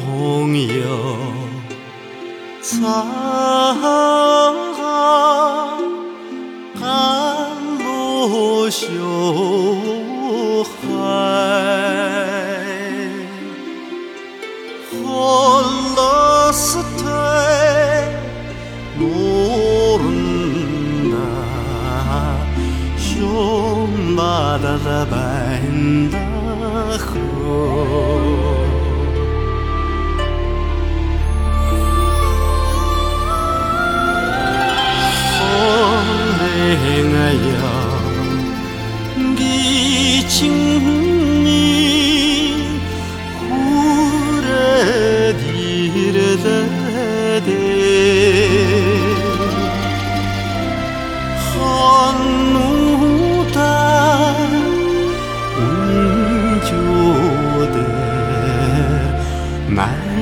朋友，擦干露水，喝下奶茶，熊熊火堆。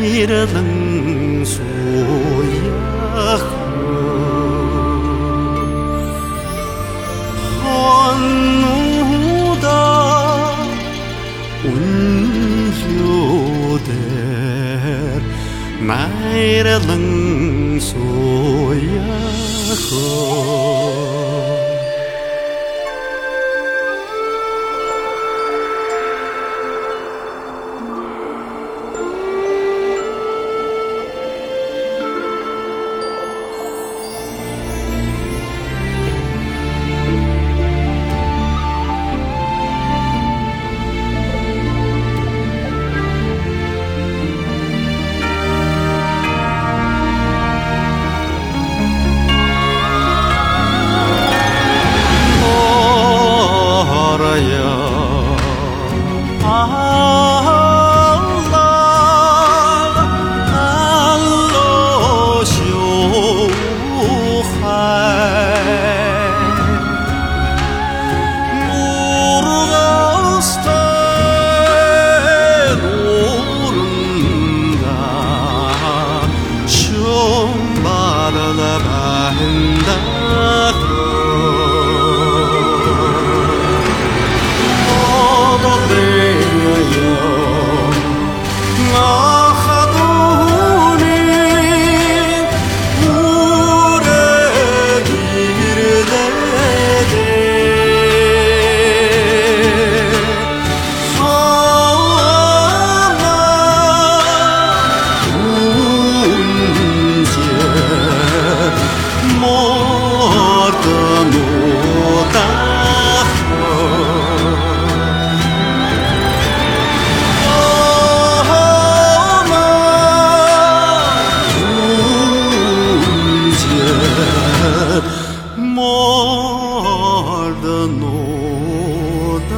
米来哆来索呀哈嗬怒吼温柔的米的冷来索呀摩尔的诺德